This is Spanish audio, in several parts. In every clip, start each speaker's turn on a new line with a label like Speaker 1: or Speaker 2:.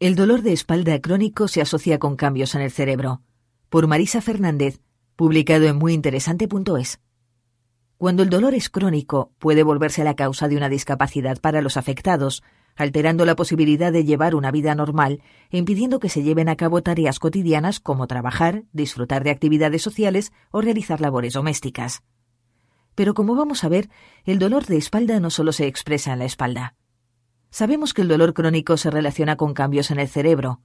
Speaker 1: El dolor de espalda crónico se asocia con cambios en el cerebro. Por Marisa Fernández, publicado en muyinteresante.es. Cuando el dolor es crónico, puede volverse la causa de una discapacidad para los afectados, alterando la posibilidad de llevar una vida normal e impidiendo que se lleven a cabo tareas cotidianas como trabajar, disfrutar de actividades sociales o realizar labores domésticas. Pero como vamos a ver, el dolor de espalda no solo se expresa en la espalda. Sabemos que el dolor crónico se relaciona con cambios en el cerebro.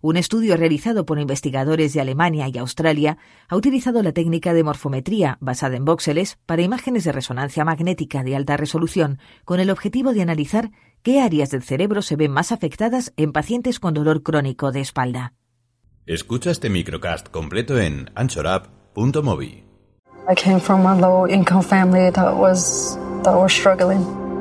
Speaker 1: Un estudio realizado por investigadores de Alemania y Australia ha utilizado la técnica de morfometría basada en voxeles para imágenes de resonancia magnética de alta resolución con el objetivo de analizar qué áreas del cerebro se ven más afectadas en pacientes con dolor crónico de espalda.
Speaker 2: Escucha este microcast completo en anchorap.mobi.
Speaker 3: I came from a low income family that was that was struggling.